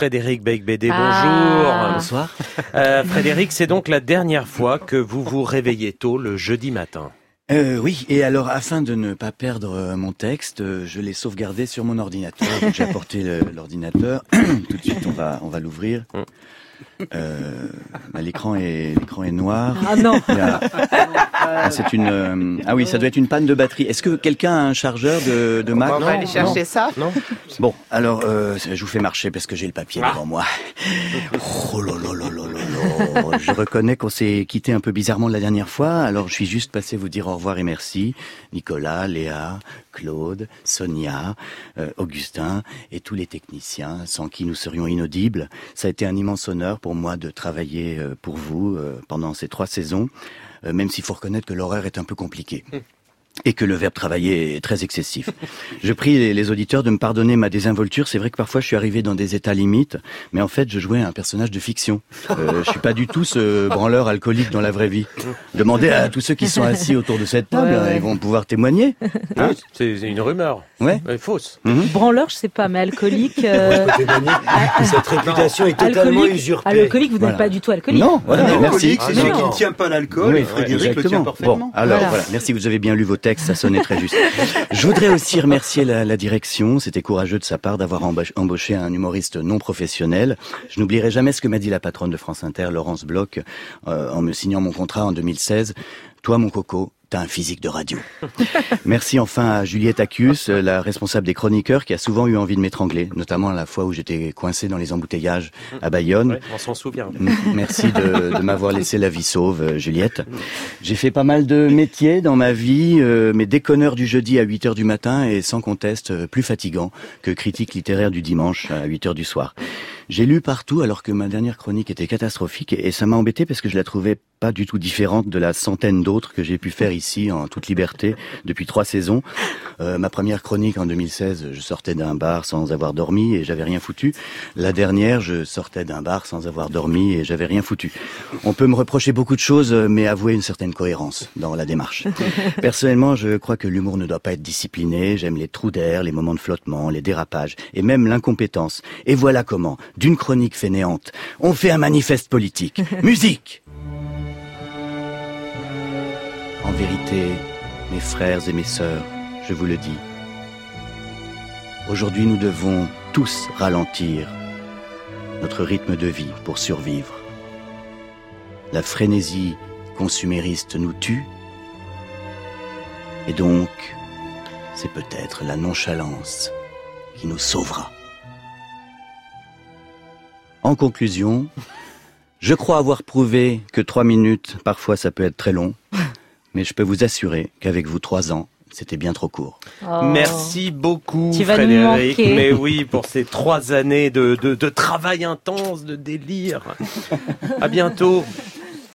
Frédéric Beigbeder, Ah. bonjour. Bonsoir. Euh, Frédéric, c'est donc la dernière fois que vous vous réveillez tôt le jeudi matin. Euh, oui, et alors afin de ne pas perdre euh, mon texte, je l'ai sauvegardé sur mon ordinateur. Donc, J'ai apporté l'ordinateur. Tout de suite, on va on va l'ouvrir. Mm. Euh, bah, l'écran est l'écran est noir. Ah non. Il y a- Ah, c'est une euh, ah oui, ça doit être une panne de batterie. Est-ce que quelqu'un a un chargeur de, de Mac On va aller chercher ça. Non Bon, alors euh, je vous fais marcher parce que j'ai le papier Ah. devant moi. Oh là là là là là là. Je reconnais qu'on s'est quitté un peu bizarrement la dernière fois, alors je suis juste passé vous dire au revoir et merci. Nicolas, Léa, Claude, Sonia, euh, Augustin et tous les techniciens sans qui nous serions inaudibles. Ça a été un immense honneur pour moi de travailler euh, pour vous euh, pendant ces trois saisons, euh, même s'il faut reconnaître que l'horaire est un peu compliqué et que le verbe travailler est très excessif. Je prie les, les auditeurs de me pardonner ma désinvolture. C'est vrai que parfois je suis arrivé dans des états limites, mais en fait je jouais un personnage de fiction. Euh, je suis pas du tout ce branleur alcoolique dans la vraie vie. Demandez à tous ceux qui sont assis autour de cette table, Ouais, hein, ouais. ils vont pouvoir témoigner. Ah, C'est une rumeur. Ouais. Fausse. Mhm. Branleur, je sais pas, mais alcoolique. euh, Cette réputation est totalement alcoolique, usurpée. alcoolique, vous n'êtes Voilà. pas du tout alcoolique. Non, voilà, Non, merci. alcoolique, c'est Ah, celui non. qui ne tient pas l'alcool. Oui, et Frédéric le tient parfaitement. Bon, alors Voilà. voilà. merci, vous avez bien lu vos textes, ça sonnait très juste. Je voudrais aussi remercier la, la direction, c'était courageux de sa part d'avoir embauché, un humoriste non professionnel. Je n'oublierai jamais ce que m'a dit la patronne de France Inter, Laurence Bloch, euh, en me signant mon contrat en 2016. Toi, mon coco, t'as un physique de radio. Merci enfin à Juliette Acus, euh, la responsable des chroniqueurs, qui a souvent eu envie de m'étrangler, notamment à la fois où j'étais coincé dans les embouteillages à Bayonne. Ouais, on s'en souvient. Merci de, de m'avoir laissé la vie sauve, euh, Juliette. J'ai fait pas mal de métiers dans ma vie, euh, mais déconneur du jeudi à 8 heures du matin et sans conteste plus fatigant que critique littéraire du dimanche à 8 heures du soir. J'ai lu partout alors que ma dernière chronique était catastrophique et ça m'a embêté parce que je la trouvais pas du tout différente de la centaine d'autres que j'ai pu faire ici en toute liberté depuis trois saisons. Euh, ma première chronique en 2016, je sortais d'un bar sans avoir dormi et j'avais rien foutu. La dernière, je sortais d'un bar sans avoir dormi et j'avais rien foutu. On peut me reprocher beaucoup de choses, mais avouer une certaine cohérence dans la démarche. Personnellement, je crois que l'humour ne doit pas être discipliné. J'aime les trous d'air, les moments de flottement, les dérapages et même l'incompétence. Et voilà comment, d'une chronique fainéante, on fait un manifeste politique. Musique En vérité, mes frères et mes sœurs, je vous le dis, aujourd'hui nous devons tous ralentir notre rythme de vie pour survivre. La frénésie consumériste nous tue, et donc c'est peut-être la nonchalance qui nous sauvera. En conclusion, je crois avoir prouvé que trois minutes, parfois ça peut être très long, mais je peux vous assurer qu'avec vous trois ans, c'était bien trop court. Oh. Merci beaucoup, Tu vas nous Frédéric. Mais oui, pour ces trois années de, de, de travail intense, de délire. À bientôt.